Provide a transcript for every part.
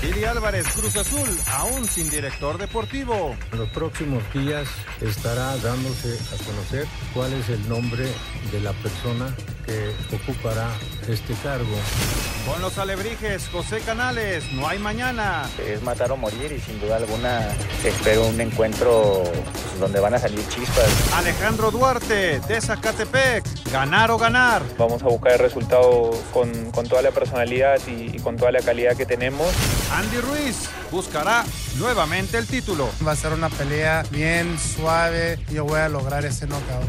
Billy Álvarez, Cruz Azul, aún sin director deportivo. En los próximos días estará dándose a conocer cuál es el nombre de la persona que ocupará este cargo. Con los alebrijes, José Canales, no hay mañana. Es matar o morir y sin duda alguna espero un encuentro pues, donde van a salir chispas. Alejandro Duarte, de Zacatepec, ganar o ganar. Vamos a buscar el resultado con, con toda la personalidad y, y con toda la calidad que tenemos. Andy Ruiz buscará nuevamente el título. Va a ser una pelea bien suave y yo voy a lograr ese knockout.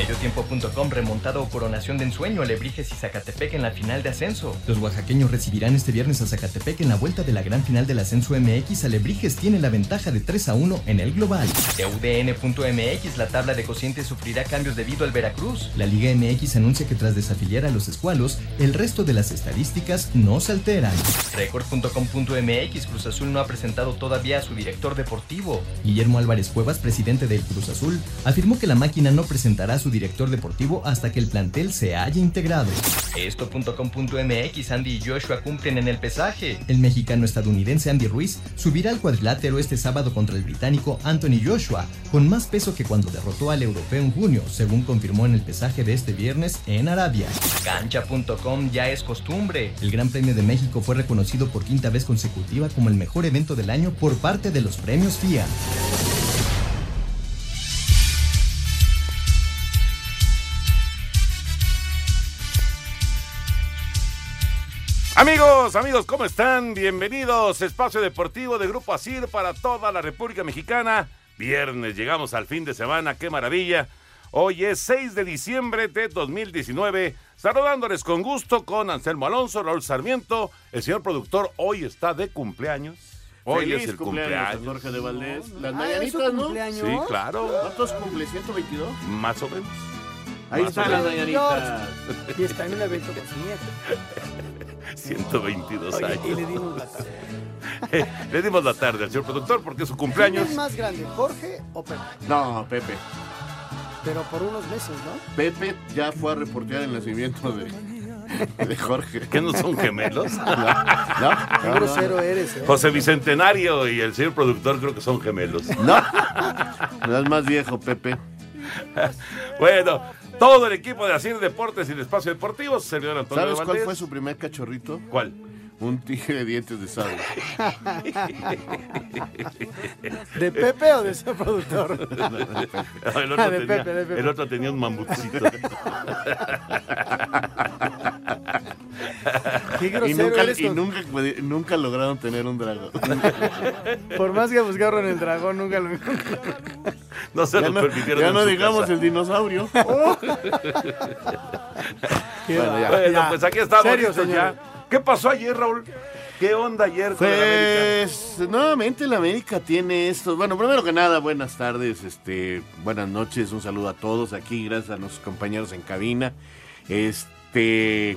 Mediotiempo.com remontado o coronación de ensueño, Alebrijes y Zacatepec en la final de ascenso. Los oaxaqueños recibirán este viernes a Zacatepec en la vuelta de la gran final del ascenso MX. Alebrijes tiene la ventaja de 3 a 1 en el global. De UDN.mx, la tabla de cocientes sufrirá cambios debido al Veracruz. La Liga MX anuncia que tras desafiliar a los escualos, el resto de las estadísticas no se alteran. Record.com.mx, Cruz Azul no ha presentado todavía a su director deportivo. Guillermo Álvarez Cuevas, presidente del Cruz Azul, afirmó que la máquina no presentará a su director deportivo hasta que el plantel se haya integrado. Esto.com.mx Andy y Joshua cumplen en el pesaje. El mexicano estadounidense Andy Ruiz subirá al cuadrilátero este sábado contra el británico Anthony Joshua, con más peso que cuando derrotó al europeo en junio, según confirmó en el pesaje de este viernes en Arabia. Cancha.com ya es costumbre. El Gran Premio de México fue reconocido por quinta vez consecutiva como el mejor evento del año por parte de los premios FIA. Amigos, amigos, ¿cómo están? Bienvenidos. Espacio Deportivo de Grupo Asir para toda la República Mexicana. Viernes, llegamos al fin de semana, qué maravilla. Hoy es 6 de diciembre de 2019. Saludándoles con gusto con Anselmo Alonso, Raúl Sarmiento. El señor productor hoy está de cumpleaños. Hoy Feliz es el cumpleaños, cumpleaños. Jorge de Valdés. Las Ah, mañanitas, ¿es su ¿no? cumpleaños? Sí, claro. ¿Cuántos cumple? ¿122? Más o menos. Ahí están las mañanitas. Y está en un evento con su nieto. 122 Oye, años. y le dimos la tarde. Le dimos la tarde al señor productor porque es su ¿Quién cumpleaños. es más grande, Jorge o Pepe? No, Pepe. Pero por unos meses, ¿no? Pepe ya fue a reportear el nacimiento de, de Jorge. ¿Que no son gemelos? No, no, Qué no, grosero eres, ¿eh? José Bicentenario y el señor productor creo que son gemelos. No, no es más viejo, Pepe. Bueno, todo el equipo de Asir Deportes y el Espacio Deportivo, servidor Antonio ¿Sabes cuál fue su primer cachorrito? ¿Cuál? Un tigre de dientes de sable. ¿De Pepe o de su productor? No, el, Ah, otro de tenía, Pepe, de Pepe. el otro tenía un mamutcito. Qué Y, nunca, eres y con- nunca, nunca lograron tener un dragón. Por más que buscaron el dragón, nunca lo No se Ya lo no, permitieron ya no digamos casa. el dinosaurio. Qué Bueno, ya. Bueno, pues aquí estamos Serio, ya. ¿Qué pasó ayer, Raúl? ¿Qué onda ayer con el América? Pues nuevamente la América tiene estos. Bueno, primero que nada, buenas tardes, este, buenas noches, un saludo a todos aquí, gracias a nuestros compañeros en cabina. Este,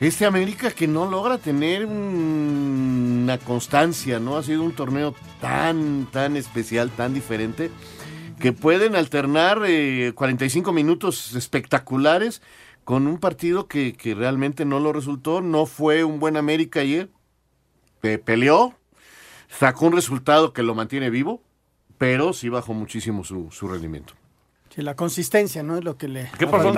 este América que no logra tener un- una constancia, ¿no? Ha sido un torneo tan, tan especial, tan diferente, que pueden alternar eh, 45 minutos espectaculares con un partido que, que realmente no lo resultó. No fue un buen América ayer. Pe- peleó, sacó un resultado que lo mantiene vivo, pero sí bajó muchísimo su, su rendimiento. Sí, la consistencia, ¿no? Es lo que le. ¿Qué pasó?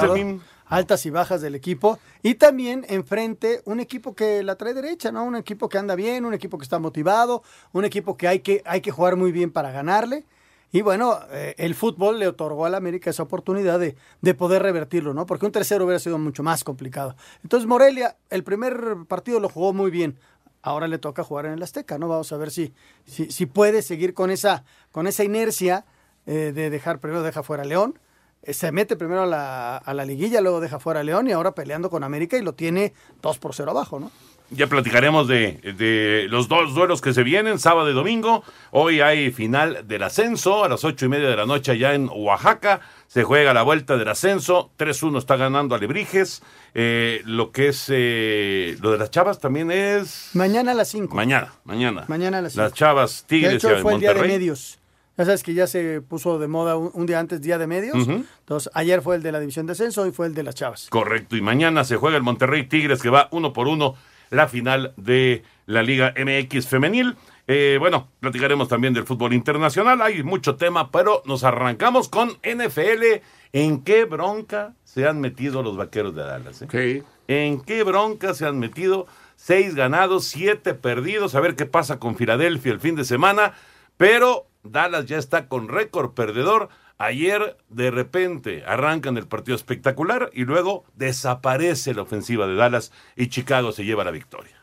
Altas y bajas del equipo. Y también enfrente un equipo que la trae derecha, ¿no? Un equipo que anda bien, un equipo que está motivado, un equipo que hay que, hay que jugar muy bien para ganarle. Y bueno, eh, el fútbol le otorgó al América esa oportunidad de, de poder revertirlo, ¿no? Porque un tercero hubiera sido mucho más complicado. Entonces Morelia, el primer partido lo jugó muy bien. ahora le toca jugar en el Azteca, ¿no? Vamos a ver si, si, si puede seguir con esa, con esa inercia eh, de dejar, primero deja fuera a León, se mete primero a la, a la liguilla, luego deja fuera a León y ahora peleando con América y lo tiene 2 por 0 abajo, ¿no? Ya platicaremos de, de los dos duelos que se vienen, sábado y domingo. Hoy hay final del ascenso a las ocho y media de la noche allá en Oaxaca. Se juega la vuelta del ascenso. 3-1 está ganando Alebrijes. Eh, lo que es eh, lo de las chavas también es. Mañana a las 5. Mañana, mañana. Mañana a las 5. Las chavas Tigres de hecho, y fue el día de Monterrey. medios. Ya sabes que ya se puso de moda un, un día antes, día de medios. Entonces, ayer fue el de la división de ascenso, hoy fue el de las chavas. Correcto, y mañana se juega el Monterrey Tigres que va uno por uno la final de la Liga MX femenil. Eh, bueno, platicaremos también del fútbol internacional, hay mucho tema, pero nos arrancamos con NFL. ¿En qué bronca se han metido los vaqueros de Dallas? eh? ¿En qué bronca se han metido? Seis ganados, siete perdidos. A ver qué pasa con Filadelfia el fin de semana. Pero Dallas ya está con récord perdedor. Ayer de repente arrancan el partido espectacular y luego desaparece la ofensiva de Dallas y Chicago se lleva la victoria.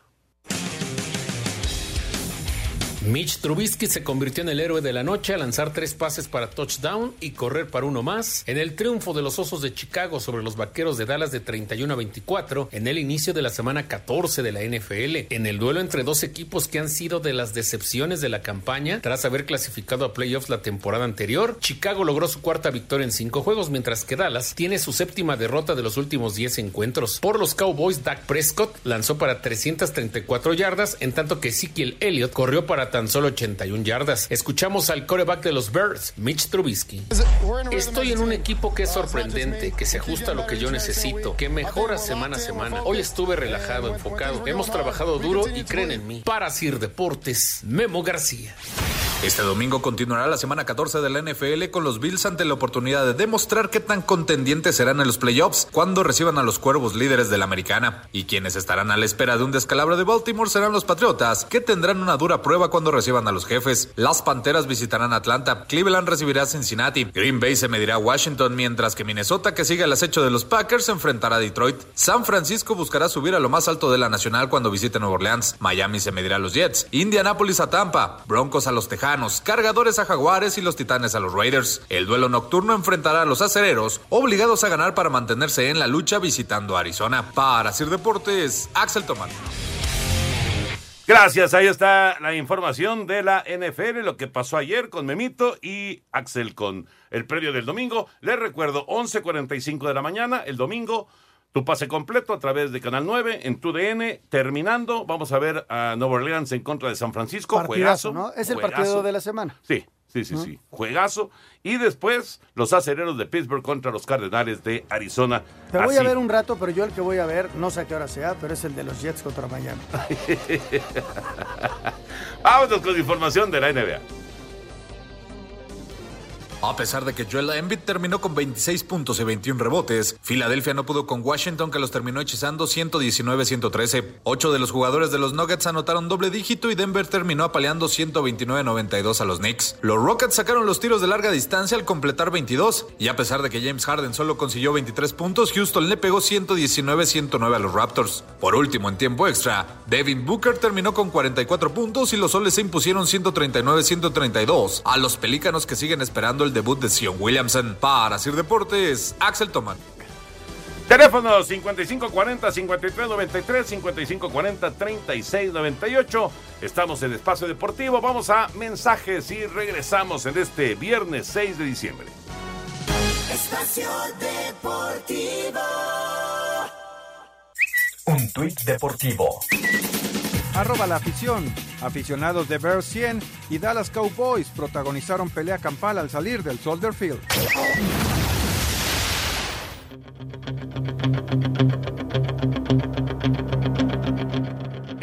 Mitch Trubisky se convirtió en el héroe de la noche al lanzar tres pases para touchdown y correr para uno más en el triunfo de los Osos de Chicago sobre los Vaqueros de Dallas de 31 a 24 en el inicio de la semana 14 de la NFL, en el duelo entre dos equipos que han sido de las decepciones de la campaña tras haber clasificado a playoffs la temporada anterior. Chicago logró su cuarta victoria en cinco juegos, mientras que Dallas tiene su séptima derrota de los últimos 10 encuentros. Por los Cowboys, Dak Prescott lanzó para 334 yardas, en tanto que Ezekiel Elliott corrió para tan solo 81 yardas. Escuchamos al coreback de los Bears, Mitch Trubisky. Estoy en un equipo que es sorprendente, que se ajusta a lo que yo necesito, que mejora semana a semana. Hoy estuve relajado, enfocado. Hemos trabajado duro y creen en mí. Para Sir Deportes, Memo García. Este domingo continuará la semana 14 de la NFL con los Bills ante la oportunidad de demostrar qué tan contendientes serán en los playoffs cuando reciban a los cuervos líderes de la americana. Y quienes estarán a la espera de un descalabro de Baltimore serán los Patriotas, que tendrán una dura prueba cuando reciban a los jefes. Las Panteras visitarán Atlanta, Cleveland recibirá a Cincinnati, Green Bay se medirá a Washington, mientras que Minnesota, que sigue el acecho de los Packers, enfrentará a Detroit. San Francisco buscará subir a lo más alto de la nacional cuando visite Nueva Orleans. Miami se medirá a los Jets, Indianapolis a Tampa, Broncos a los Tejanos, Cargadores a Jaguares y los Titanes a los Raiders. El duelo nocturno enfrentará a los acereros, obligados a ganar para mantenerse en la lucha visitando Arizona. Para Sir Deportes, Axel Tomás. Gracias, ahí está la información de la NFL, lo que pasó ayer con Memito y Axel con el previo del domingo. Les recuerdo, 11.45 de la mañana, el domingo, tu pase completo a través de Canal 9 en tu DN. Terminando, vamos a ver a Nueva Orleans en contra de San Francisco. Partidazo, juegazo, ¿no? Es el juegazo. partido de la semana. Sí, sí, sí, sí. Juegazo. Y después, los acereros de Pittsburgh contra los Cardenales de Arizona. Te voy Así. a ver un rato, pero yo el que voy a ver, no sé a qué hora sea, pero es el de los Jets contra Miami. Vámonos con información de la NBA. A pesar de que Joel Embiid terminó con 26 puntos y 21 rebotes, Filadelfia no pudo con Washington que los terminó hechizando 119-113. Ocho de los jugadores de los Nuggets anotaron doble dígito y Denver terminó apaleando 129-92 a los Knicks. Los Rockets sacaron los tiros de larga distancia al completar 22 y a pesar de que James Harden solo consiguió 23 puntos, Houston le pegó 119-109 a los Raptors. Por último, en tiempo extra, Devin Booker terminó con 44 puntos y los soles se impusieron 139-132 a los Pelícanos que siguen esperando el debut de Sion Williamson. Para Sir Deportes, Axel Toman. Teléfono 5540-5393, 5540-3698. Estamos en Espacio Deportivo. Vamos a mensajes y regresamos en este viernes 6 de diciembre. Espacio Deportivo. Un tuit deportivo. Arroba la afición. Aficionados de Bears 100 y Dallas Cowboys protagonizaron pelea campal al salir del Soldier Field.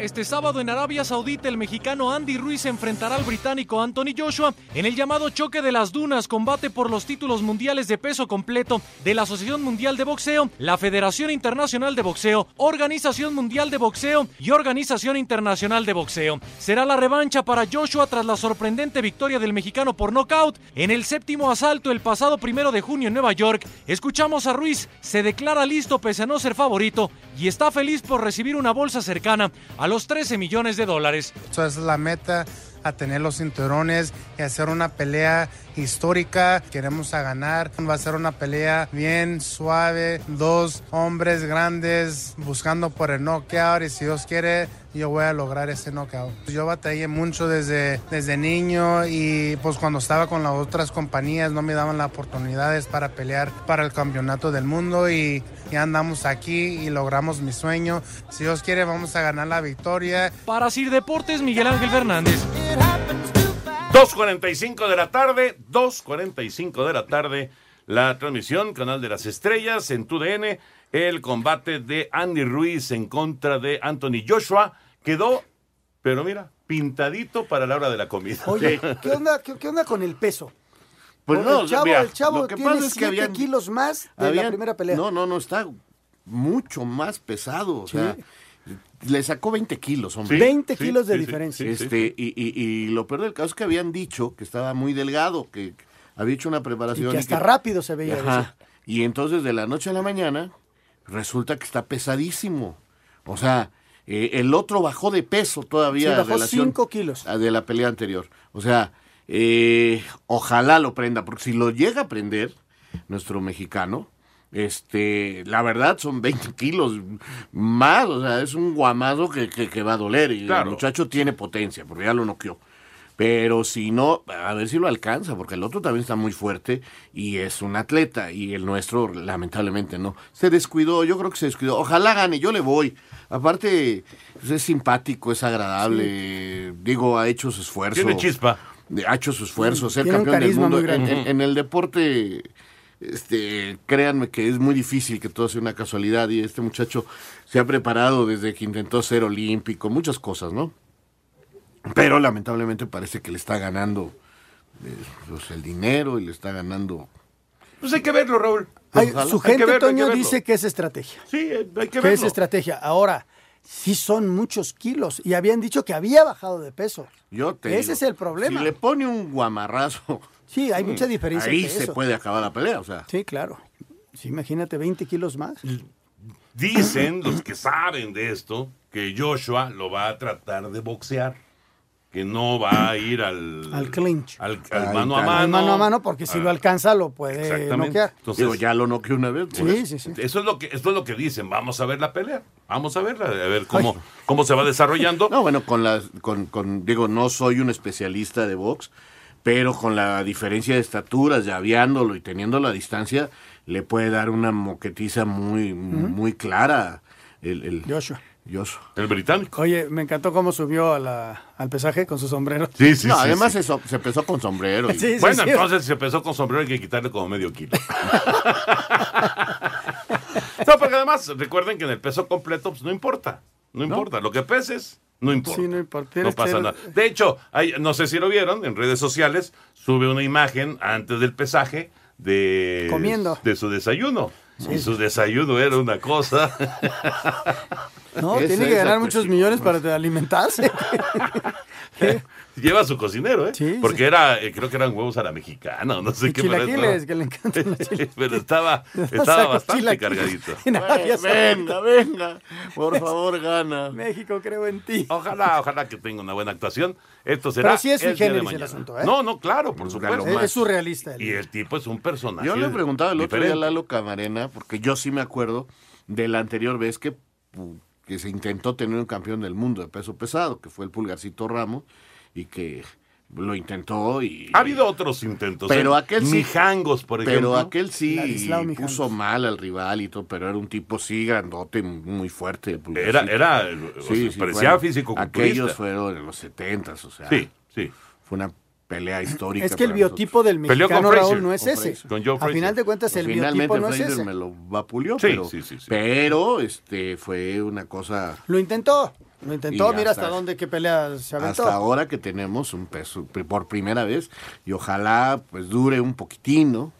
Este sábado en Arabia Saudita el mexicano Andy Ruiz enfrentará al británico Anthony Joshua en el llamado choque de las dunas, combate por los títulos mundiales de peso completo de la Asociación Mundial de Boxeo, la Federación Internacional de Boxeo, Organización Mundial de Boxeo y Organización Internacional de Boxeo. Será la revancha para Joshua tras la sorprendente victoria del mexicano por nocaut en el séptimo asalto el pasado primero de junio en Nueva York. Escuchamos a Ruiz, se declara listo pese a no ser favorito y está feliz por recibir una bolsa cercana a los 13 millones de dólares. Esa es la meta a tener los cinturones y hacer una pelea histórica. Queremos ganar. Va a ser una pelea bien suave. Dos hombres grandes buscando por el knockout y si Dios quiere yo voy a lograr ese knockout. Yo batallé mucho desde, desde niño y pues cuando estaba con las otras compañías no me daban las oportunidades para pelear para el campeonato del mundo y ya andamos aquí y logramos mi sueño. Si Dios quiere vamos a ganar la victoria. Para Sir Deportes, Miguel Ángel Fernández. 2.45 de la tarde, 2.45 de la tarde, la transmisión, Canal de las Estrellas, en TUDN, el combate de Andy Ruiz en contra de Anthony Joshua, quedó, pero mira, pintadito para la hora de la comida. Oye, ¿qué onda, qué, qué onda con el peso? Pues no, el chavo, mira, el chavo lo que tiene pasa es que 7 habían- kilos más de la primera pelea. No, no, no, está mucho más pesado. O sea, le sacó 20 kilos, hombre. 20 kilos de diferencia. Este, y, y- y lo peor del caso es que habían dicho que estaba muy delgado, que había hecho una Y preparación. que hasta rápido se veía. Ajá. Y entonces de la noche a la mañana resulta que está pesadísimo. O sea, eh, el otro bajó de peso todavía. Sí, en bajó relación 5 kilos. a- De la pelea anterior. O sea, eh, ojalá lo prenda, porque si lo llega a prender, nuestro mexicano, este, la verdad son 20 kilos más, o sea, es un guamazo que, que- que va a doler y Claro. el muchacho tiene potencia, porque ya lo noqueó. Pero si no, a ver si lo alcanza, porque el otro también está muy fuerte y es un atleta y el nuestro lamentablemente no. Se descuidó, yo creo que se descuidó. Ojalá gane, yo le voy. Aparte, pues, es simpático, es agradable, digo, ha hecho su esfuerzo. Tiene chispa. Ha hecho su esfuerzo, ser Tiene un campeón del mundo. muy grande. En, en- en el deporte, este, créanme que es muy difícil que todo sea una casualidad y este muchacho se ha preparado desde que intentó ser olímpico, muchas cosas, ¿no? Pero lamentablemente parece que le está ganando eh, pues, el dinero y le está ganando. Pues hay que verlo, Raúl. Su Hay que gente, verlo, que Toño, verlo. dice que es estrategia. Sí, eh, hay que Que es verlo. estrategia. Ahora, sí son muchos kilos. Y habían dicho que había bajado de peso. Yo te Ese digo, es el problema. Si le pone un guamarrazo, Sí, hay mucha diferencia. ahí se eso. puede acabar la pelea, o sea. Sí, claro. Sí, imagínate, 20 kilos más. Dicen los que saben de esto que Joshua lo va a tratar de boxear, que no va a ir al Al clinch. al, mano a mano. Al mano a mano, porque si Ah, lo alcanza, lo puede noquear. Entonces, Digo, ya lo noqueó una vez. Sí, pues. sí, sí. Eso es lo que esto es lo que dicen. Vamos a ver la pelea. Vamos a verla, a ver cómo cómo se va desarrollando. No, bueno, con las, con, con, digo, no soy un especialista de box, pero con la diferencia de estaturas, ya viándolo y teniendo la distancia, le puede dar una moquetiza muy, muy clara el, el Joshua. Joshua. El británico. Oye, me encantó cómo subió a la- al pesaje con su sombrero. Sí, sí, no, sí, además sí. eso, se empezó con sombrero. y- Sí, sí, Bueno, sí. entonces si empezó con sombrero hay que quitarle como medio kilo. no, porque además recuerden que en el peso completo pues, no importa. No importa. Lo que peses, no importa. Sí, no importa. No pasa nada. De hecho, hay- no sé si lo vieron en redes sociales, sube una imagen antes del pesaje de, Comiendo. de su desayuno. Y su desayuno era una cosa. No, Esa tiene es que la ganar muchos cuestión. millones para alimentarse. Lleva su cocinero, ¿eh? Sí, Porque era, eh, creo que eran huevos a la mexicana, o no sé Y qué. pero chilaquiles, estaba- que le encantan los chilaquiles. pero estaba, estaba Saco bastante chilaquiles. cargadito. En Arabia Ve- venga, Saudita. venga, por favor, gana. México, creo en ti. Ojalá, ojalá que tenga una buena actuación. Esto será. Pero sí es sui el día de generis el mañana. asunto, ¿eh? No, no, claro, por supuesto. Lo más. es surrealista. el- Y el tipo es un personaje. Yo le preguntaba el otro día a diferente. Lalo Camarena, porque yo sí me acuerdo de la anterior vez que, pu- que se intentó tener un campeón del mundo de peso pesado, que fue el Pulgarcito Ramos, y que lo intentó y... Ha habido otros intentos. Pero ¿eh? aquel sí- Mijangos, por ejemplo. Pero aquel sí puso mal al rival y todo, pero era un tipo sí grandote, muy fuerte. el Era, era, o sea, parecía bueno, físico Aquellos fueron en los setentas, o sea, Sí, sí. fue una pelea histórica. Es que el biotipo del mexicano, Raúl, no es ese. Con Joe A final de cuentas, el. Finalmente biotipo no es ese. me lo vapuleó, Sí, pero, sí, sí, sí. pero este fue una cosa Lo intentó. Lo intentó. Y Mira hasta- hasta dónde, qué pelea se aventó. hasta ahora que tenemos un peso por primera vez y ojalá pues dure un poquitín, ¿no?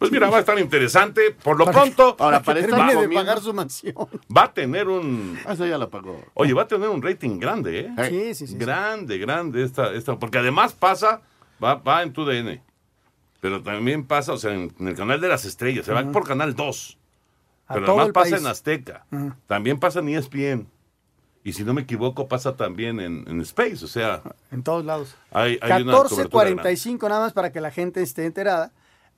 Pues mira, va a estar interesante. Por lo Para- pronto, Ahora, que para estar de pagar su mansión. va a tener un. Ah, esa ya la pagó. Oye, va a tener un rating grande, ¿eh? Sí, sí, sí. sí. Grande, grande esta, esta, porque además pasa, va, va en tu DN, pero también pasa, o sea, en, en el canal de las estrellas, se va por canal 2, A pero todo además el pasa país. en Azteca, también pasa en ESPN, Y si no me equivoco, pasa también en, en Space, o sea, En todos lados. hay, hay una cobertura grande. 14.45 nada más para que la gente esté enterada.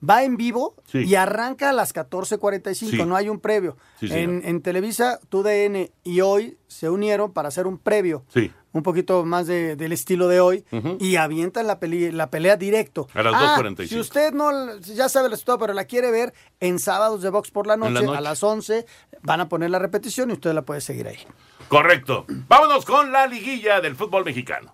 Va en vivo Sí. y arranca a las 14.45, Sí. no hay un previo. Sí, en, en Televisa, TUDN y hoy se unieron para hacer un previo, Sí. un poquito más de- del estilo de hoy, y avientan la, peli- la pelea directo. A las Ah, 2:45. Si usted no, ya sabe el resultado, pero la quiere ver en sábados de box por la la noche, noche. a las 11, van a poner la repetición y usted la puede seguir ahí. Correcto. Vámonos con la liguilla del fútbol mexicano.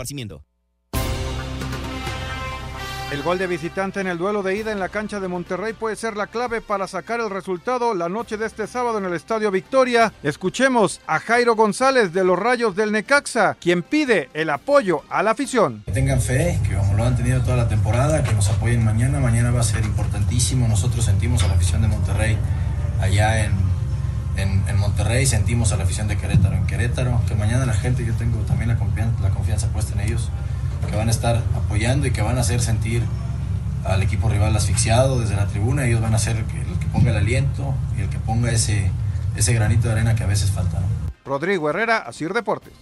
esparcimiento. El gol de visitante en el duelo de ida en la cancha de Monterrey puede ser la clave para sacar el resultado la noche de este sábado en el Estadio Victoria. Escuchemos a Jairo González de los Rayos del Necaxa, quien pide el apoyo a la afición. Que tengan fe, que como lo han tenido toda la temporada, que nos apoyen mañana. Mañana va a ser importantísimo. Nosotros sentimos a la afición de Monterrey allá en, en, en Monterrey, sentimos a la afición de Querétaro en Querétaro. Que mañana la gente, yo tengo también la confianza, la confianza puesta en ellos, que van a estar apoyando y que van a hacer sentir al equipo rival asfixiado desde la tribuna. Ellos van a ser el que, el que ponga el aliento y el que ponga ese, ese granito de arena que a veces falta. ¿no? Rodrigo Herrera, Asir Deportes.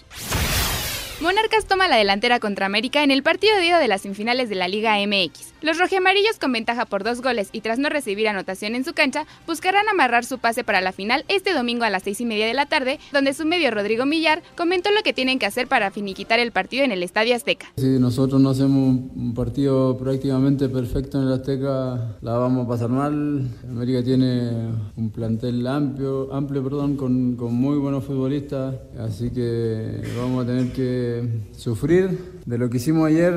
Monarcas toma la delantera contra América en el partido de ida de las semifinales de la Liga MX. Los rojiamarillos con ventaja por dos goles y tras no recibir anotación en su cancha, buscarán amarrar su pase para la final este domingo a las seis y media de la tarde, donde su medio Rodrigo Millar comentó lo que tienen que hacer para finiquitar el partido en el Estadio Azteca. Si nosotros no hacemos un partido prácticamente perfecto en el Azteca, la vamos a pasar mal. América tiene un plantel amplio, amplio perdón, con, con muy buenos futbolistas, así que vamos a tener que sufrir. De lo que hicimos ayer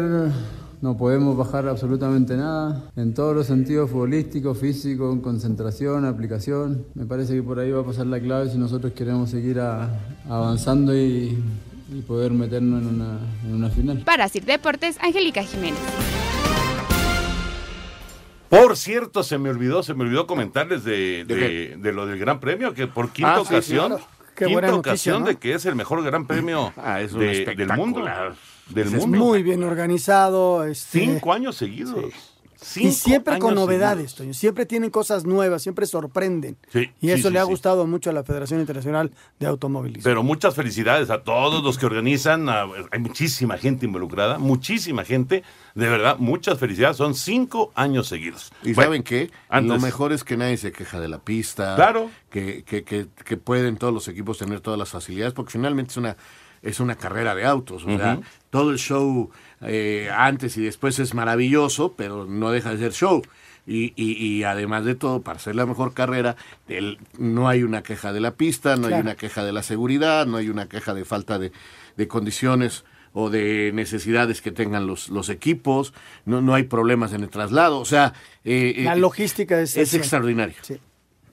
no podemos bajar absolutamente nada, en todos los sentidos futbolísticos, físicos, concentración, aplicación. Me parece que por ahí va a pasar la clave si nosotros queremos seguir a- avanzando y, y poder meternos en una, en una final. Para Sir Deportes, Angélica Jiménez. Por cierto, se me olvidó, se me olvidó comentarles de, de, de lo del Gran Premio, que por quinta Ah, sí, ocasión, claro. Qué quinta noticia, ocasión ¿no? de que es el mejor Gran Premio Ah, es un de- del mundo. Del Es mundo. muy bien organizado. este, Cinco años seguidos. Cinco y siempre con novedades, Toño. Siempre tienen cosas nuevas, siempre sorprenden. Sí, y eso sí, le ha sí. gustado mucho a la Federación Internacional de Automovilismo. Pero muchas felicidades a todos los que organizan. a- hay muchísima gente involucrada, muchísima gente. De verdad, muchas felicidades. Son cinco años seguidos. ¿Y Bueno, saben qué? antes- Lo mejor es que nadie se queja de la pista. Claro. Que, que, que, que pueden todos los equipos tener todas las facilidades, porque finalmente es una, es una carrera de autos. O sea, Ujú. todo el show eh, antes y después es maravilloso, pero no deja de ser show. Y, y, y además de todo, para ser la mejor carrera, el- no hay una queja de la pista, no hay una queja de la seguridad, no hay una queja de falta de, de condiciones o de necesidades que tengan los, los equipos, no, no hay problemas en el traslado, o sea... eh, La eh, logística es... es. Sí,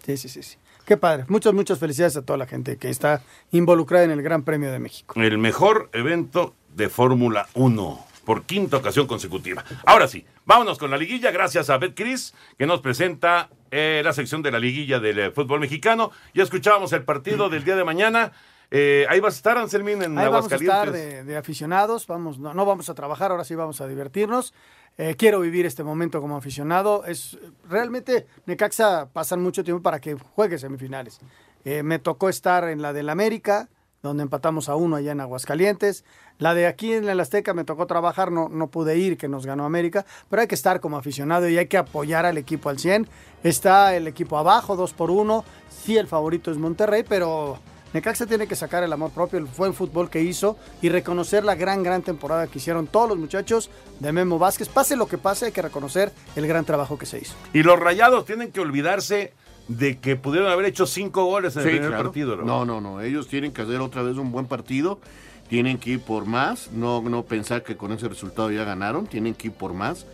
sí, sí, sí. sí. Qué padre. Muchas, muchas felicidades a toda la gente que está involucrada en el Gran Premio de México. El mejor evento de Fórmula 1 por quinta ocasión consecutiva. Ahora sí, vámonos con la liguilla. Gracias a Betcris, que nos presenta eh, la sección de la liguilla del eh, fútbol mexicano. Ya escuchábamos el partido del día de mañana. Eh, ahí vas a estar, Anselmín, en Ahí vamos a Aguascalientes. estar de, de aficionados, vamos, no, no vamos a trabajar, ahora sí vamos a divertirnos. Eh, quiero vivir este momento como aficionado. Es realmente Necaxa pasan mucho tiempo para que juegue semifinales. Eh, me tocó estar en la del América, donde empatamos a uno allá en Aguascalientes. La de aquí en el Azteca me tocó trabajar, no, no pude ir, que nos ganó América, pero hay que estar como aficionado y hay que apoyar al equipo al 100. Está el equipo abajo, dos por uno. Sí, el favorito es Monterrey, pero Necaxa tiene que sacar el amor propio, el buen fútbol que hizo y reconocer la gran, gran temporada que hicieron todos los muchachos de Memo Vázquez. Pase lo que pase, hay que reconocer el gran trabajo que se hizo. Y los rayados tienen que olvidarse de que pudieron haber hecho cinco goles en el primer claro. partido. ¿no? No, no, no. Ellos tienen que hacer otra vez un buen partido. Tienen que ir por más. No, no pensar que con ese resultado ya ganaron. Tienen que ir por más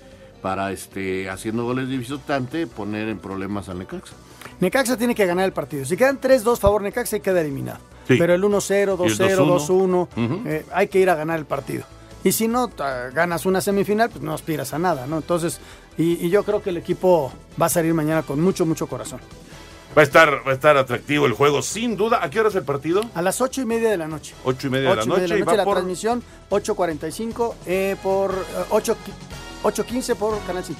para este haciendo goles de visitante poner en problemas al Necaxa. Necaxa tiene que ganar el partido. Si quedan 3-2 favor Necaxa, queda eliminado. Sí. Pero el 1-0, Y el 2-0, 2-1, 2-1. eh, hay que ir a ganar el partido. Y si no ganas una semifinal, pues no aspiras a nada, ¿no? Entonces, y, y yo creo que el equipo va a salir mañana con mucho, mucho corazón. Va a estar, va a estar atractivo el juego, sin duda. ¿A qué hora es el partido? A las ocho y media de la noche. Ocho y media de la Ocho y media noche. y de la, va noche, la por- transmisión 8.45 eh, por eh, 8, 8.15 por Canal 5.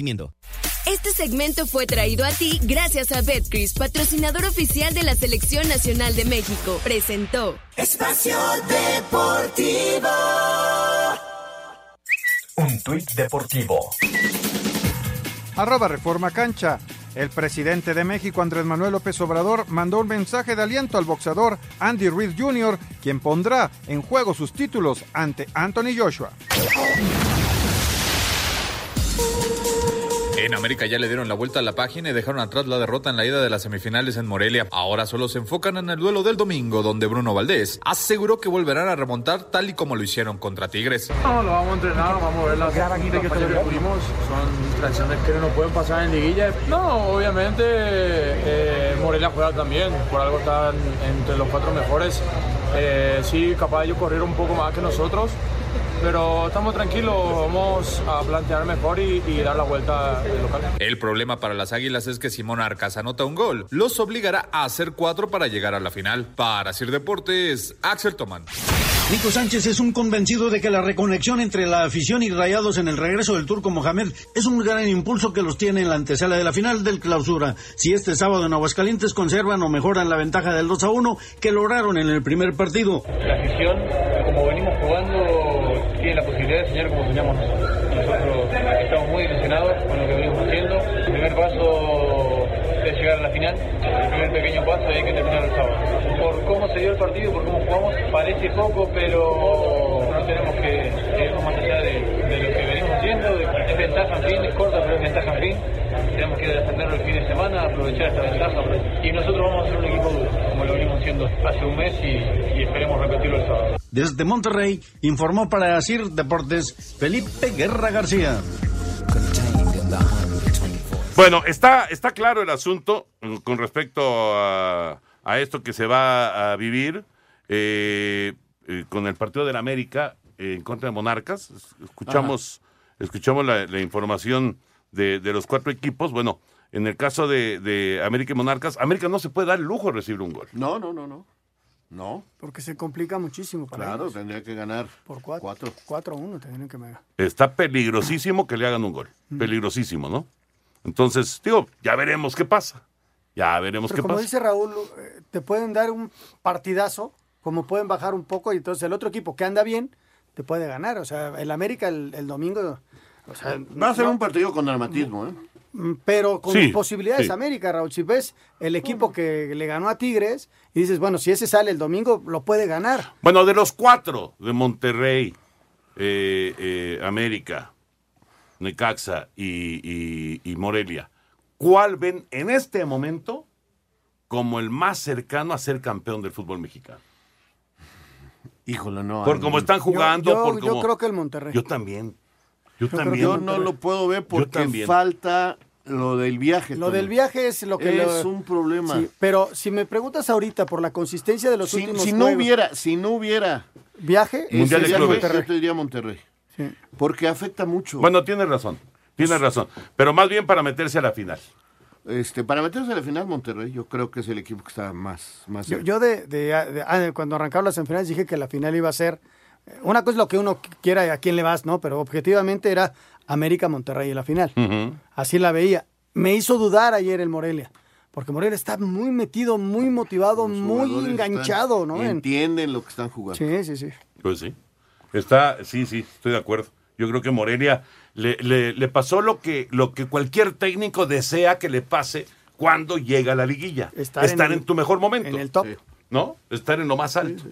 Este segmento fue traído a ti gracias a Betcris, patrocinador oficial de la Selección Nacional de México. Presentó Espacio Deportivo. Un tuit deportivo. Arroba Reforma Cancha. El presidente de México, Andrés Manuel López Obrador, mandó un mensaje de aliento al boxeador Andy Ruiz Jr., quien pondrá en juego sus títulos ante Anthony Joshua. En América ya le dieron la vuelta a la página y dejaron atrás la derrota en la ida de las semifinales en Morelia. Ahora solo se enfocan en el duelo del domingo, donde Bruno Valdés aseguró que volverán a remontar tal y como lo hicieron contra Tigres. No, lo vamos a entrenar, vamos a ver las técnicas que tuvimos. Son distracciones que no pueden pasar en liguilla. No, obviamente eh, Morelia juega también, por algo están entre los cuatro mejores. Eh, sí, capaz ellos corrieron un poco más que nosotros, pero estamos tranquilos, vamos a plantear mejor y, y dar la vuelta de local. El problema para las Águilas es que si Monarcas anota un gol, los obligará a hacer cuatro para llegar a la final. Para Sir Deportes, Axel Tomán. Nico Sánchez es un convencido de que la reconexión entre la afición y Rayados en el regreso del turco Mohamed es un gran impulso que los tiene en la antesala de la final del clausura. Si este sábado en Aguascalientes conservan o mejoran la ventaja del 2 a 1 que lograron en el primer partido. La afición, como venimos jugando, tiene la posibilidad de enseñar como soñamos nosotros. Nosotros estamos muy ilusionados con lo que venimos haciendo. El primer paso es llegar a la final. El primer pequeño paso hay que terminar el sábado. Por cómo se dio el partido, por cómo jugamos, parece poco, pero no tenemos que irnos más allá de, de lo que venimos haciendo. Es ventaja en fin, es corta, pero es ventaja en fin. Tenemos que defenderlo el fin de semana, aprovechar esta ventaja. Y nosotros vamos a ser un equipo duro, como lo venimos haciendo hace un mes y, y esperemos repetirlo el sábado. Desde Monterrey informó para Sir Deportes Felipe Guerra García. Bueno, está, está claro el asunto mm, con respecto a, a esto que se va a vivir eh, eh, con el partido del América eh, en contra de Monarcas. Es- Escuchamos, escuchamos la, la información de, de los cuatro equipos. Bueno, en el caso de, de América y Monarcas, América no se puede dar el lujo de recibir un gol. No, no, no, no. No. Porque se complica muchísimo para Claro, ellos. tendría que ganar. Por cuatro. Cuatro. a uno tendrían que ganar. Está peligrosísimo que le hagan un gol. Peligrosísimo, ¿no? Entonces, digo, ya veremos qué pasa. Ya veremos Pero qué como pasa. dice Raúl, eh, te pueden dar un partidazo, como pueden bajar un poco, y entonces el otro equipo que anda bien te puede ganar. O sea, el América el, el domingo. O sea, Va a ser no- un partido con dramatismo, ¿eh? Mm, Pero con Sí, posibilidades sí. América, Raúl. Si ves el equipo que le ganó a Tigres y dices, bueno, si ese sale el domingo, lo puede ganar. Bueno, de los cuatro, de Monterrey, eh, eh, América, Necaxa y, y- y Morelia, ¿cuál ven en este momento como el más cercano a ser campeón del fútbol mexicano? Híjole, no. Por cómo están jugando. Yo- yo- por yo cómo- creo que el Monterrey. Yo también. Yo, también. Yo no lo puedo ver porque falta lo del viaje. Lo del viaje es lo que... Es lo- un problema. Sí, pero si me preguntas ahorita por la consistencia de los Si, últimos si no juegos, hubiera, si no hubiera viaje, Mundial de viaje, clubes. yo te diría Monterrey. Porque afecta mucho. Bueno, tienes razón. Tienes razón. Pero más bien para meterse a la final. Este, para meterse a la final, Monterrey, yo creo que es el equipo que está más, más Yo, cerca. yo de, de- de- ah, cuando arrancaron las semifinales dije que la final iba a ser una cosa es lo que uno quiera y a quién le vas, ¿no? Pero objetivamente era América Monterrey en la final. Así la veía. Me hizo dudar ayer el Morelia, porque Morelia está muy metido, muy motivado, muy enganchado, están- ¿no? En- Entienden lo que están jugando. Sí, sí, sí. Pues sí. Está, sí, sí, estoy de acuerdo. Yo creo que Morelia le, le- le pasó lo que, lo que cualquier técnico desea que le pase cuando llega a la liguilla. Estar Estar, en tu mejor momento. en el top. ¿No? Estar en lo más alto.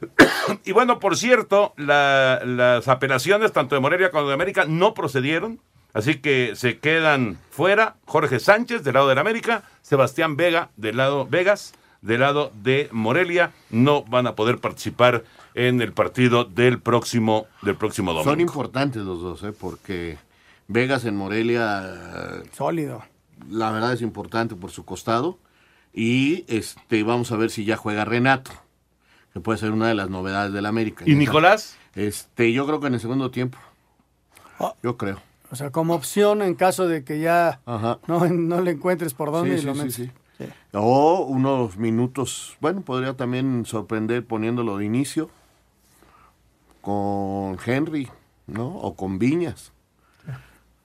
y bueno, por cierto, la- las apelaciones tanto de Morelia como de América no procedieron. Así que se quedan fuera Jorge Sánchez del lado de la América, Sebastián Vega del lado Vegas del lado de Morelia no van a poder participar en el partido del próximo del próximo domingo. Son importantes los dos, ¿eh? porque Vegas en Morelia. Sólido. La verdad es importante por su costado. Y este vamos a ver si ya juega Renato, que puede ser una de las novedades del América. ¿Y Nicolás? Este, yo creo que en el segundo tiempo. Ah. Yo creo. O sea, como opción en caso de que ya no, no le encuentres por dónde Sí, y lo sí, sí. O unos minutos, bueno, podría también sorprender poniéndolo de inicio con Henry, ¿no? O con Viñas.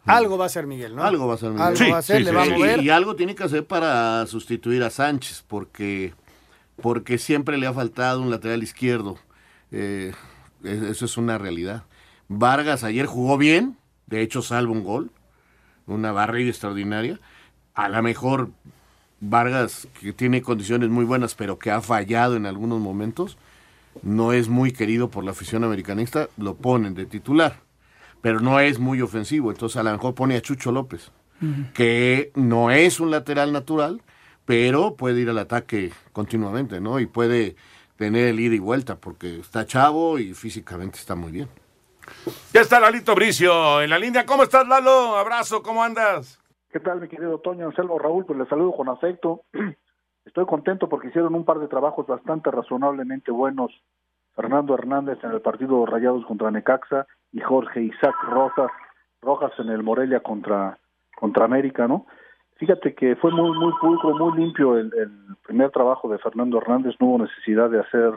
Algo va a ser Miguel, ¿no? Algo va a ser Miguel. Algo va a ser, le va a Y- mover. Y, algo tiene que hacer para sustituir a Sánchez, porque, porque siempre le ha faltado un lateral izquierdo. Eh, es- eso es una realidad. Vargas ayer jugó bien, de hecho salva un gol, una barrida extraordinaria. A lo mejor Vargas, que tiene condiciones muy buenas, pero que ha fallado en algunos momentos, no es muy querido por la afición americanista, lo ponen de titular, pero no es muy ofensivo, entonces a lo mejor pone a Chucho López, que no es un lateral natural, pero puede ir al ataque continuamente, ¿no? Y puede tener el ida y vuelta, porque está chavo y físicamente está muy bien. Ya está Lalito Bricio en la línea. ¿Cómo estás, Lalo? Abrazo, ¿cómo andas? ¿Qué tal, mi querido Toño Anselmo Raúl? Pues les saludo con afecto. Estoy contento porque hicieron un par de trabajos bastante razonablemente buenos. Fernando Hernández en el partido Rayados contra Necaxa y Jorge Isaac Rojas, Rojas en el Morelia contra, contra América, ¿no? Fíjate que fue muy, muy pulcro, muy limpio el, primer trabajo de Fernando Hernández. No hubo necesidad de hacer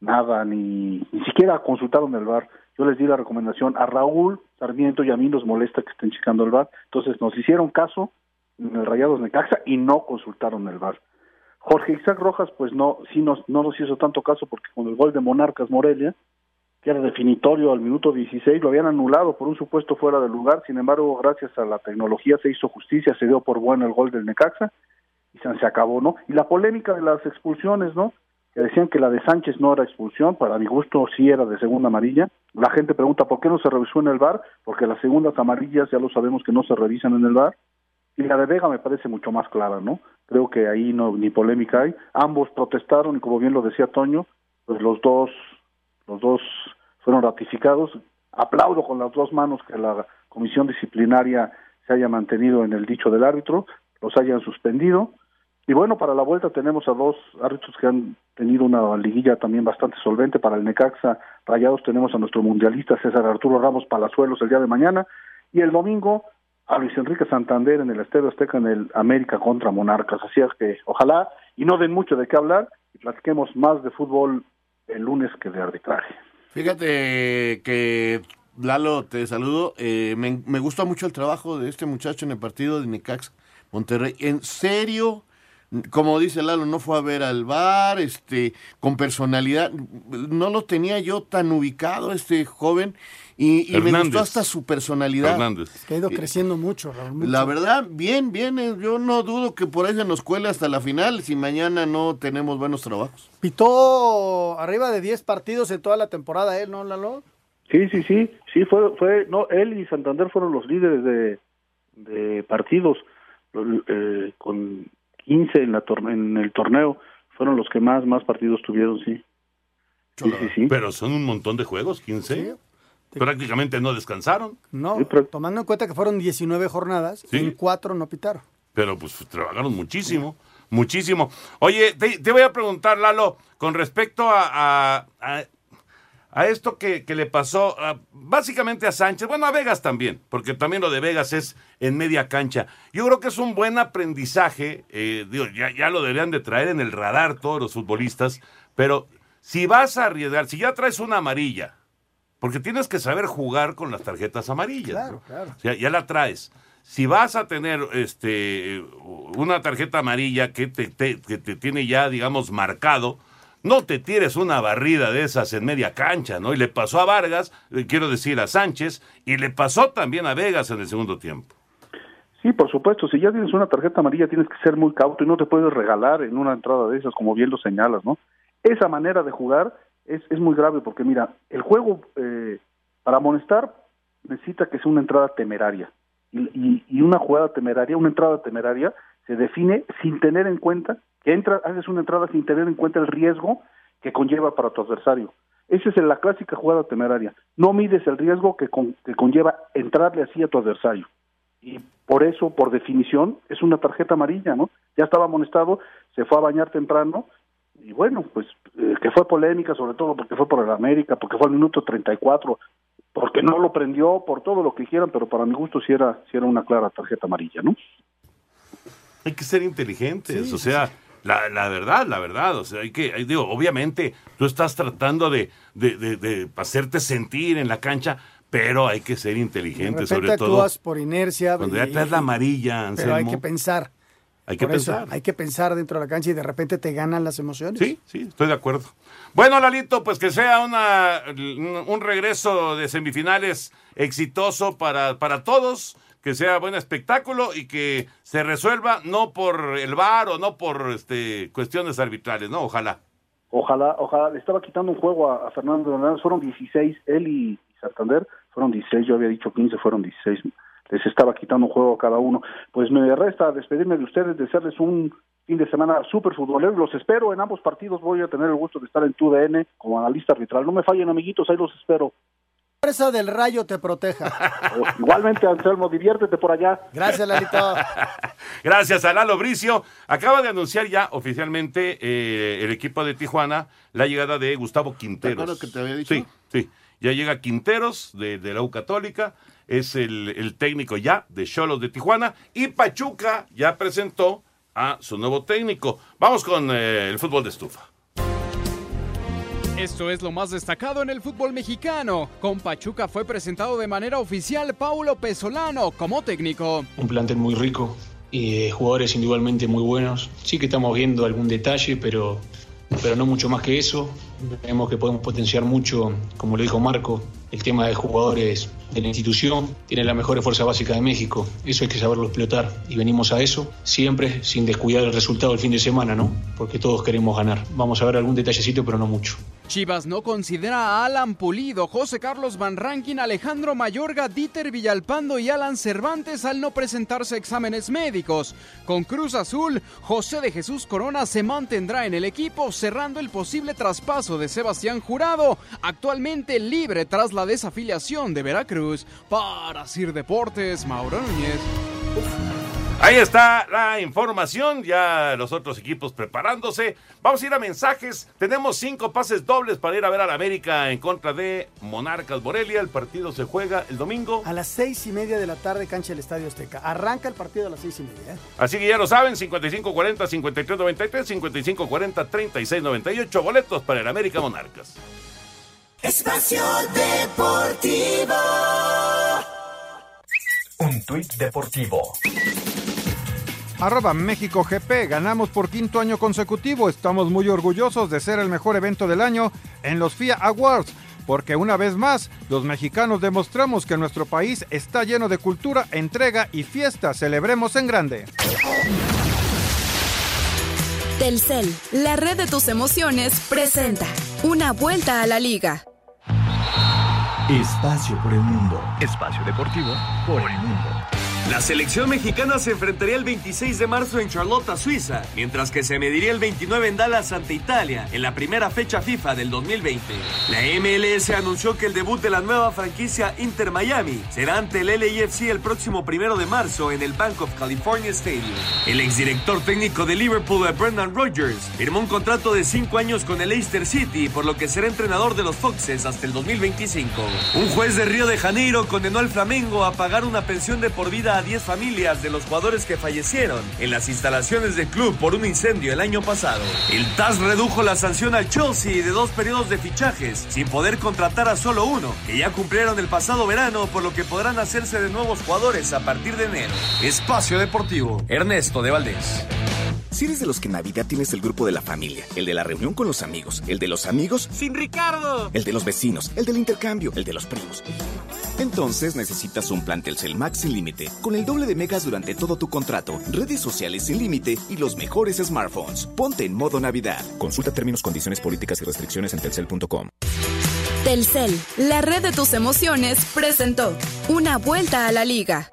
nada, ni, ni siquiera consultaron el VAR. Yo les di la recomendación a Raúl Sarmiento y a mí nos molesta que estén checando el VAR. Entonces nos hicieron caso en el Rayados Necaxa y no consultaron el VAR. Jorge Isaac Rojas, pues no, sí nos, no nos hizo tanto caso porque con el gol de Monarcas Morelia, que era definitorio al minuto 16, lo habían anulado por un supuesto fuera de lugar. Sin embargo, gracias a la tecnología se hizo justicia, se dio por bueno el gol del Necaxa y se, se acabó, ¿no? Y la polémica de las expulsiones, ¿no? Que decían que la de Sánchez no era expulsión, para mi gusto sí era de segunda amarilla. La gente pregunta por qué no se revisó en el VAR, porque las segundas amarillas ya lo sabemos que no se revisan en el VAR. Y la de Vega me parece mucho más clara, ¿no? Creo que ahí no ni polémica hay. Ambos protestaron y como bien lo decía Toño, pues los dos los dos fueron ratificados. Aplaudo con las dos manos que la comisión disciplinaria se haya mantenido en el dicho del árbitro, los hayan suspendido. Y bueno, para la vuelta tenemos a dos árbitros que han tenido una liguilla también bastante solvente. Para el Necaxa Rayados tenemos a nuestro mundialista César Arturo Ramos Palazuelos el día de mañana. Y el domingo a Luis Enrique Santander en el Estadio Azteca en el América contra Monarcas. Así es que ojalá y no den mucho de qué hablar y platiquemos más de fútbol el lunes que de arbitraje. Fíjate que, Lalo, te saludo. Eh, me, me gustó mucho el trabajo de este muchacho en el partido de Necax Monterrey. En serio, como dice Lalo, no fue a ver al bar, este, con personalidad. No lo tenía yo tan ubicado, este joven, y, y me gustó hasta su personalidad. Hernández. Que ha ido creciendo mucho, Raúl. mucho. La verdad, bien, bien. eh, Yo no dudo que por ahí se nos cuele hasta la final si mañana no tenemos buenos trabajos. Pitó arriba de 10 partidos en toda la temporada, él, ¿no, Lalo? Sí, sí, sí, sí, fue, fue, no, él y Santander fueron los líderes de, de partidos, eh, con 15 en, la tor- en el torneo, fueron los que más, más partidos tuvieron, sí. Sí, sí, sí. Pero son un montón de juegos, 15. Prácticamente no descansaron, No, tomando en cuenta que fueron 19 jornadas, Sí. en 4 no pitaron. pero pues trabajaron muchísimo, muchísimo. Oye, te, te voy a preguntar, Lalo, con respecto a, a, a- a esto que, que le pasó a- básicamente a Sánchez, bueno, a Vegas también, porque también lo de Vegas es en media cancha. Yo creo que es un buen aprendizaje, eh, digo, ya, ya lo deberían de traer en el radar todos los futbolistas, pero si vas a arriesgar, si ya traes una amarilla, porque tienes que saber jugar con las tarjetas amarillas. ¿no? claro. O sea, ya la traes. Si vas a tener este una tarjeta amarilla que te, te- que te tiene ya, digamos, marcado, no te tires una barrida de esas en media cancha, ¿no? Y le pasó a Vargas, eh, quiero decir a Sánchez, y le pasó también a Vegas en el segundo tiempo. Sí, por supuesto, si ya tienes una tarjeta amarilla tienes que ser muy cauto y no te puedes regalar en una entrada de esas, como bien lo señalas, ¿no? Esa manera de jugar es, es muy grave porque, mira, el juego eh, para amonestar necesita que sea una entrada temeraria. Y, y, y, una jugada temeraria, una entrada temeraria, se define sin tener en cuenta que entra, haces una entrada sin tener en cuenta el riesgo que conlleva para tu adversario. Esa es la clásica jugada temeraria. No mides el riesgo que, con, que conlleva entrarle así a tu adversario. Y por eso, por definición, es una tarjeta amarilla, ¿no? Ya estaba amonestado, se fue a bañar temprano, y bueno, pues eh, que fue polémica, sobre todo porque fue por el América, porque fue al minuto 34, porque no lo prendió, por todo lo que quieran, pero para mi gusto sí era, sí era una clara tarjeta amarilla, ¿no? Hay que ser inteligentes, o sea, la, la, verdad, la verdad, o sea, hay que, digo, obviamente tú estás tratando de, de, de, de hacerte sentir en la cancha, pero hay que ser inteligente, sobre todo. actúas por inercia. Cuando ya te das la amarilla, Pero hay que pensar. Hay que Por eso, pensar. hay que pensar dentro de la cancha y de repente te ganan las emociones. Sí, sí, estoy de acuerdo. Bueno, Lalito, pues que sea una, un regreso de semifinales exitoso para, para todos, que sea buen espectáculo y que se resuelva no por el VAR o no por este, cuestiones arbitrales, ¿no? Ojalá. Ojalá, ojalá. Le estaba quitando un juego a, a Fernando Hernández. Fueron 16, él y Santander. Fueron 16, yo había dicho 15, fueron 16. Les estaba quitando un juego a cada uno. Pues me resta despedirme de ustedes, desearles un fin de semana súper futbolero. Los espero en ambos partidos. Voy a tener el gusto de estar en TUDN como analista arbitral. No me fallen, amiguitos, ahí los espero. La fuerza del rayo te proteja. Igualmente, Anselmo, diviértete por allá. Gracias, Lalito. Gracias a Lalo Bricio. Acaba de anunciar ya oficialmente eh, el equipo de Tijuana la llegada de Gustavo Quinteros. ¿Te que te había dicho? Sí, sí. Ya llega Quinteros de, de la U Católica, es el, el técnico ya de Cholos de Tijuana y Pachuca ya presentó a su nuevo técnico. Vamos con eh, el fútbol de estufa. Esto es lo más destacado en el fútbol mexicano. Con Pachuca fue presentado de manera oficial Paulo Pesolano como técnico. Un plantel muy rico y jugadores individualmente muy buenos. Sí que estamos viendo algún detalle, pero, pero no mucho más que eso. Vemos que podemos potenciar mucho, como lo dijo Marco, el tema de jugadores de la institución. Tiene la mejor fuerza básica de México. Eso hay que saberlo explotar. Y venimos a eso, siempre sin descuidar el resultado del fin de semana, ¿no? Porque todos queremos ganar. Vamos a ver algún detallecito, pero no mucho. Chivas no considera a Alan Pulido, José Carlos Van Rankin, Alejandro Mayorga, Dieter Villalpando y Alan Cervantes al no presentarse exámenes médicos. Con Cruz Azul, José de Jesús Corona se mantendrá en el equipo, cerrando el posible traspaso de Sebastián Jurado, actualmente libre tras la desafiliación de Veracruz. Para Sir Deportes, Mauro Núñez. Ahí está la información, ya los otros equipos preparándose. Vamos a ir a mensajes. Tenemos cinco pases dobles para ir a ver al América en contra de Monarcas Morelia. El partido se juega el domingo. A las seis y media de la tarde, cancha del Estadio Azteca. Arranca el partido a las seis y media. ¿eh? Así que ya lo saben, 5540-5393, 5540-3698. Boletos para el América Monarcas. Espacio Deportivo. Un tuit deportivo. Arroba México GP, ganamos por quinto año consecutivo. Estamos muy orgullosos de ser el mejor evento del año en los FIA Awards, porque una vez más, los mexicanos demostramos que nuestro país está lleno de cultura, entrega y fiesta. Celebremos en grande. Telcel, la red de tus emociones, presenta una vuelta a la liga. Espacio por el mundo. Espacio deportivo por el mundo. La selección mexicana se enfrentaría el 26 de marzo en Charlotte, Suiza, mientras que se mediría el 29 en Dallas ante Italia, en la primera fecha FIFA del 2020. La MLS anunció que el debut de la nueva franquicia Inter Miami será ante el LAFC el próximo primero de marzo en el Bank of California Stadium. El exdirector técnico de Liverpool, Brendan Rodgers, firmó un contrato de 5 años con el Leicester City, por lo que será entrenador de los Foxes hasta el 2025. Un juez de Río de Janeiro condenó al Flamengo a pagar una pensión de por vida a 10 familias de los jugadores que fallecieron en las instalaciones del club por un incendio el año pasado. El TAS redujo la sanción al Chelsea de dos periodos de fichajes, sin poder contratar a solo uno, que ya cumplieron el pasado verano, por lo que podrán hacerse de nuevos jugadores a partir de enero. Espacio Deportivo, Ernesto de Valdés. Si eres de los que en Navidad tienes el grupo de la familia, el de la reunión con los amigos, el de los amigos, ¡Sin Ricardo! el de los vecinos, el del intercambio, el de los primos. Entonces necesitas un plan Telcel Max sin límite, con el doble de megas durante todo tu contrato, redes sociales sin límite y los mejores smartphones. Ponte en modo Navidad. Consulta términos, condiciones políticas y restricciones en telcel.com. Telcel, la red de tus emociones, presentó una vuelta a la liga.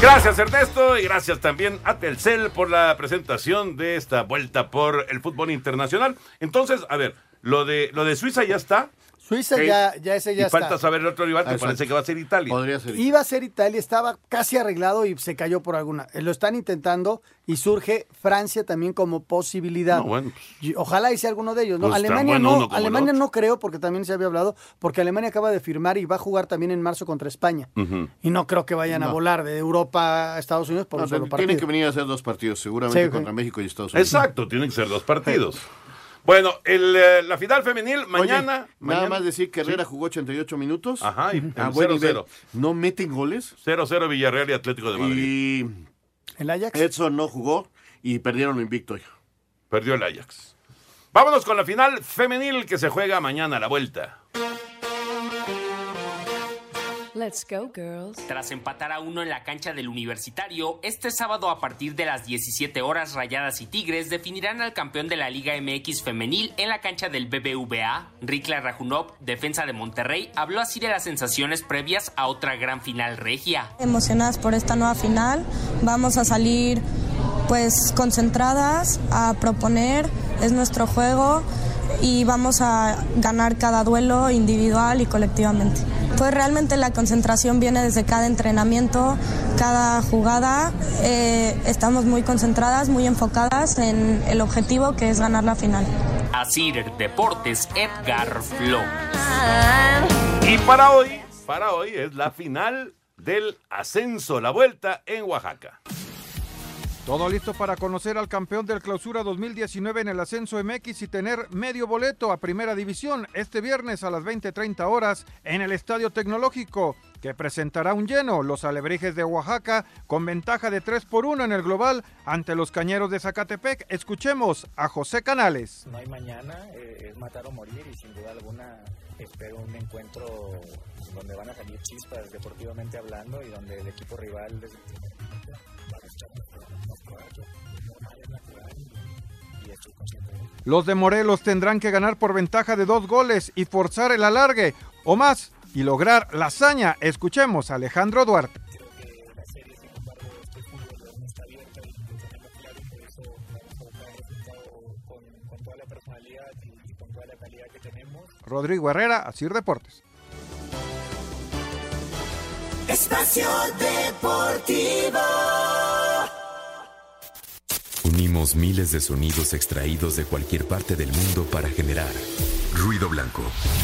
Gracias Ernesto y gracias también a Telcel por la presentación de esta vuelta por el fútbol internacional. Entonces, a ver, lo de lo de Suiza ya está. Suiza ya, ya ese ya y falta saber el otro rival que Exacto. parece que va a ser Italia. Podría ser. Iba a ser Italia, estaba casi arreglado y se cayó por alguna. Eh, Lo están intentando y surge Francia también como posibilidad. No, bueno, Y Ojalá hice alguno de ellos. ¿no? Pues Alemania bueno no, Alemania no creo porque también se había hablado, porque Alemania acaba de firmar y va a jugar también en marzo contra España. Ujú. Y no creo que vayan a volar de Europa a Estados Unidos por No, un solo tienen partido. que venir a hacer dos partidos, seguramente Sí, sí. contra México y Estados Unidos. Exacto, tienen que ser dos partidos. Bueno, el, eh, la final femenil mañana. Oye, mañana nada más decir que Herrera Sí. jugó 88 minutos. Ajá, y a el buen 0-0. nivel. No meten goles. 0-0 Villarreal y Atlético de Madrid. Y el Ajax. Edson no jugó y perdieron invicto. Perdió el Ajax. Vámonos con la final femenil que se juega mañana a la vuelta. Let's go, girls. Tras empatar a uno en la cancha del Universitario, este sábado a partir de las 17 horas Rayadas y Tigres definirán al campeón de la Liga MX femenil en la cancha del BBVA. Rikla Rajunov, defensa de Monterrey, habló así de las sensaciones previas a otra gran final regia. emocionadas por esta nueva final. Vamos a salir pues concentradas a proponer, es nuestro juego y vamos a ganar cada duelo individual y colectivamente. Pues realmente la concentración viene desde cada entrenamiento, cada jugada. Eh, estamos muy concentradas, muy enfocadas en el objetivo que es ganar la final. Asir Deportes, Edgar Flo. Y para hoy, para hoy es la final del ascenso, la vuelta en Oaxaca. Todo listo para conocer al campeón del Clausura 2019 en el Ascenso MX y tener medio boleto a Primera División este viernes a las 20:30 horas en el Estadio Tecnológico, que presentará un lleno los Alebrijes de Oaxaca con ventaja de 3 por 1 en el global ante los Cañeros de Zacatepec. Escuchemos a José Canales. No hay mañana, eh, es matar o morir y sin duda alguna espero un encuentro donde van a salir chispas deportivamente hablando y donde el equipo rival desde el primer minuto va a buscar más caballo, normal es natural y, y estoy consciente de ello. Los de Morelos tendrán que ganar por ventaja de dos goles y forzar el alargue o más y lograr la hazaña. Escuchemos a Alejandro Duarte. Rodrigo Herrera, Asir Deportes. Espacio Deportivo. Unimos miles de sonidos extraídos de cualquier parte del mundo para generar Ruido Blanco,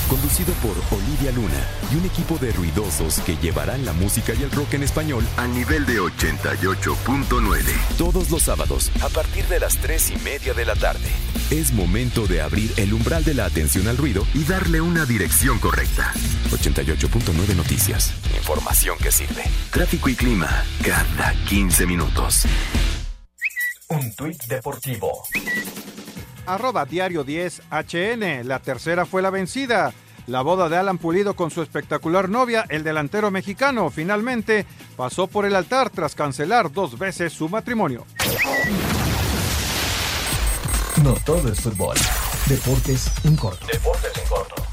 conducido por Olivia Luna y un equipo de ruidosos que llevarán la música y el rock en español al nivel de 88.9. Todos los sábados, a partir de las 3 y media de la tarde. Es momento de abrir el umbral de la atención al ruido y darle una dirección correcta. 88.9 Noticias. Información que sirve. Tráfico y clima cada 15 minutos. Un tuit deportivo. Arroba diario 10 HN. La tercera fue la vencida. La boda de Alan Pulido con su espectacular novia, el delantero mexicano, finalmente pasó por el altar tras cancelar dos veces su matrimonio. No todo es fútbol. Deportes en corto. Deportes en corto.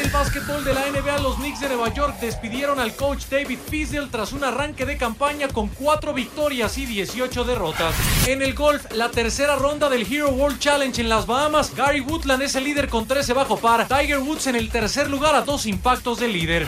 El básquetbol de la NBA, los Knicks de Nueva York despidieron al coach David Fizdale tras un arranque de campaña con 4 victorias y 18 derrotas. En el golf, la tercera ronda del Hero World Challenge en las Bahamas, Gary Woodland es el líder con 13 bajo par, Tiger Woods en el tercer lugar a dos impactos del líder.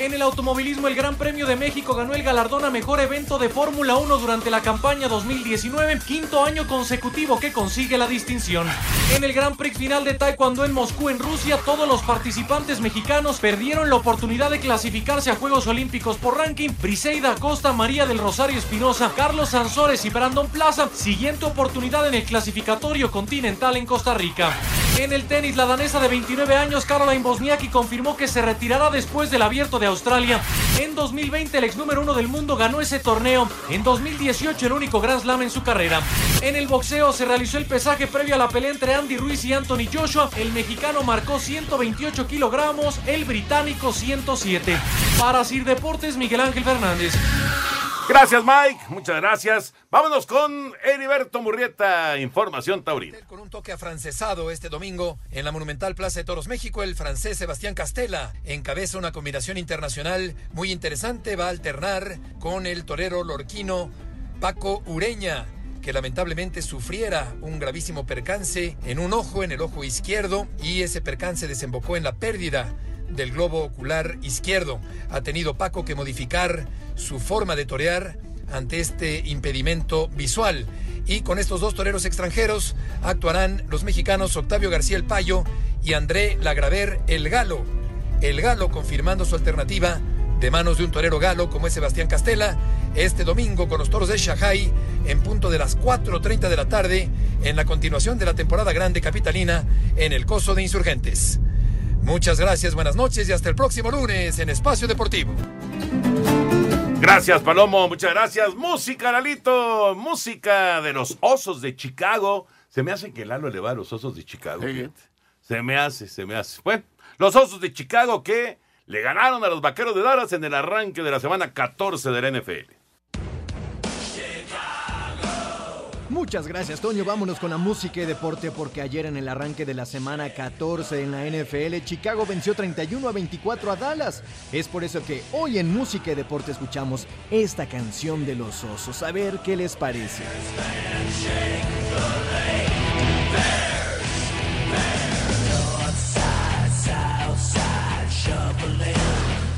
En el automovilismo, el Gran Premio de México ganó el galardón a mejor evento de Fórmula 1 durante la campaña 2019, quinto año consecutivo que consigue la distinción. En el Gran Prix final de Taekwondo en Moscú, en Rusia, todos los participantes mexicanos perdieron la oportunidad de clasificarse a Juegos Olímpicos por ranking. Briseida Acosta, María del Rosario Espinosa, Carlos Sansores y Brandon Plaza, siguiente oportunidad en el clasificatorio continental en Costa Rica. En el tenis, la danesa de 29 años, Caroline Bosniaki, confirmó que se retirará después del abierto de Australia. En 2020, el ex número uno del mundo ganó ese torneo. En 2018, el único Grand Slam en su carrera. En el boxeo, se realizó el pesaje previo a la pelea entre Andy Ruiz y Anthony Joshua. El mexicano marcó 128 kilogramos, el británico 107. Para Sir Deportes, Miguel Ángel Fernández. Gracias, Mike. Muchas gracias. Vámonos con Heriberto Murrieta, Información Taurina. Con un toque afrancesado este domingo en la Monumental Plaza de Toros México, el francés Sebastián Castela encabeza una combinación internacional muy interesante. Va a alternar con el torero lorquino Paco Ureña, que lamentablemente sufriera un gravísimo percance en un ojo, en el ojo izquierdo, y ese percance desembocó en la pérdida del globo ocular izquierdo. Ha tenido Paco que modificar su forma de torear ante este impedimento visual. Y con estos dos toreros extranjeros actuarán los mexicanos Octavio García El Payo y André Lagraver El Galo. El Galo confirmando su alternativa de manos de un torero galo como es Sebastián Castela este domingo con los toros de Shanghai en punto de las 4.30 de la tarde en la continuación de la temporada grande capitalina en el Coso de Insurgentes. Muchas gracias, buenas noches y hasta el próximo lunes en Espacio Deportivo. Gracias, Palomo. Muchas gracias. Música, Lalito. Música de los Osos de Chicago. Se me hace que Lalo le va a los Osos de Chicago. Se me hace, se me hace. Bueno, los Osos de Chicago que le ganaron a los Vaqueros de Dallas en el arranque de la semana 14 de la NFL. Muchas gracias, Toño. Vámonos con la música y deporte porque ayer en el arranque de la semana 14 en la NFL, Chicago venció 31 a 24 a Dallas. Es por eso que hoy en música y deporte escuchamos esta canción de los osos. A ver qué les parece.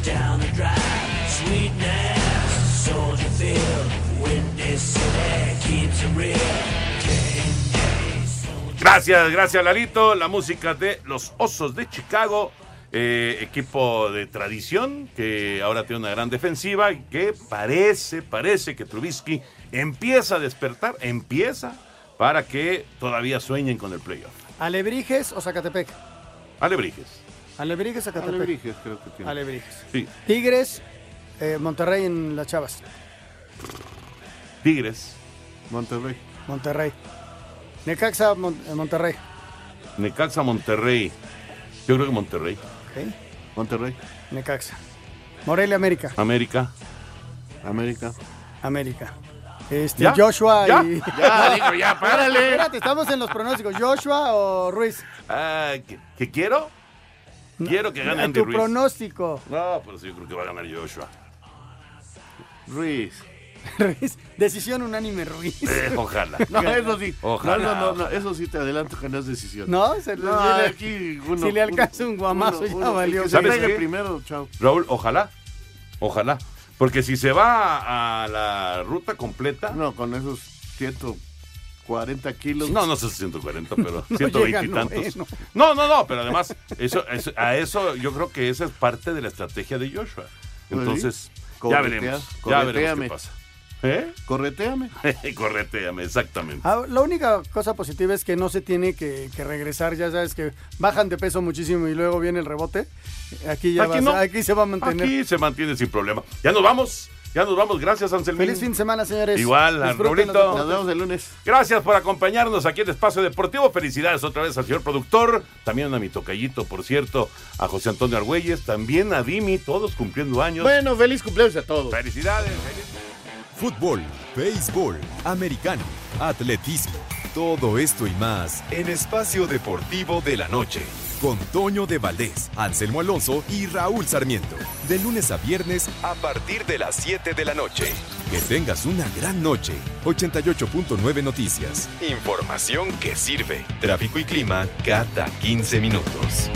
Down the drive, Gracias, gracias, Lalito. La música de los Osos de Chicago. eh, equipo de tradición que ahora tiene una gran defensiva y que parece, parece que Trubisky empieza a despertar, empieza para que todavía sueñen con el playoff. ¿Alebrijes o Zacatepec? Alebrijes. Alebrijes, Zacatepec. Alebrijes, creo que tiene. Alebrijes. Sí. Tigres, eh, Monterrey en las Chavas. Tigres. Monterrey. Monterrey. Necaxa, Mon- eh, Monterrey. Necaxa, Monterrey. Yo creo que Monterrey. Ok. Monterrey. Necaxa. Morelia, América. América. América. América. Este, ¿Ya? Joshua ¿Ya? y. Ya, digo, ya, párale. Espérate, estamos en los pronósticos. ¿Joshua o Ruiz? Ah, ¿qué, qué quiero? Quiero que gane Andy tu Ruiz. pronóstico. No, pero sí, yo creo que va a ganar Joshua. Ruiz. Ruiz. Decisión unánime, Ruiz. Eh, ojalá. No, eso sí. Ojalá. No, no, no, no, eso sí te adelanto que no es decisión. No, se le- No, le- aquí uno- si le alcanza un guamazo, ya valió. Que se ¿Sabes pegue qué? primero, chao. Raúl, ojalá. Ojalá. Porque si se va a la ruta completa. No, con esos 140 kilos. No, no sé si 140, pero No 120 llega y tantos. noveno. No, no, no, pero además, eso, eso- a eso yo creo que esa es parte de la estrategia de Joshua. Entonces, ya veremos. Ya veremos qué pasa. ¿Eh? Correteame. Correteame, exactamente. Ah, la única cosa positiva es que no se tiene que, que regresar, ya sabes que bajan de peso muchísimo y luego viene el rebote. Aquí ya Aquí va, no. aquí se va a mantener. Aquí se mantiene sin problema. Ya nos vamos. Ya nos vamos. Gracias, Anselmín. Feliz fin de semana, señores. Igual, deportes. Nos vemos el lunes. Gracias por acompañarnos aquí en Espacio Deportivo. Felicidades otra vez al señor productor, también a mi tocallito, por cierto, a José Antonio Argüelles, también a Dimi, todos cumpliendo años. Bueno, feliz cumpleaños a todos. Felicidades. Fútbol, béisbol, americano, atletismo, todo esto y más en Espacio Deportivo de la Noche. Con Toño de Valdés, Anselmo Alonso y Raúl Sarmiento. De lunes a viernes a partir de las 7 de la noche. Que tengas una gran noche. 88.9 Noticias. Información que sirve. Tráfico y clima cada 15 minutos.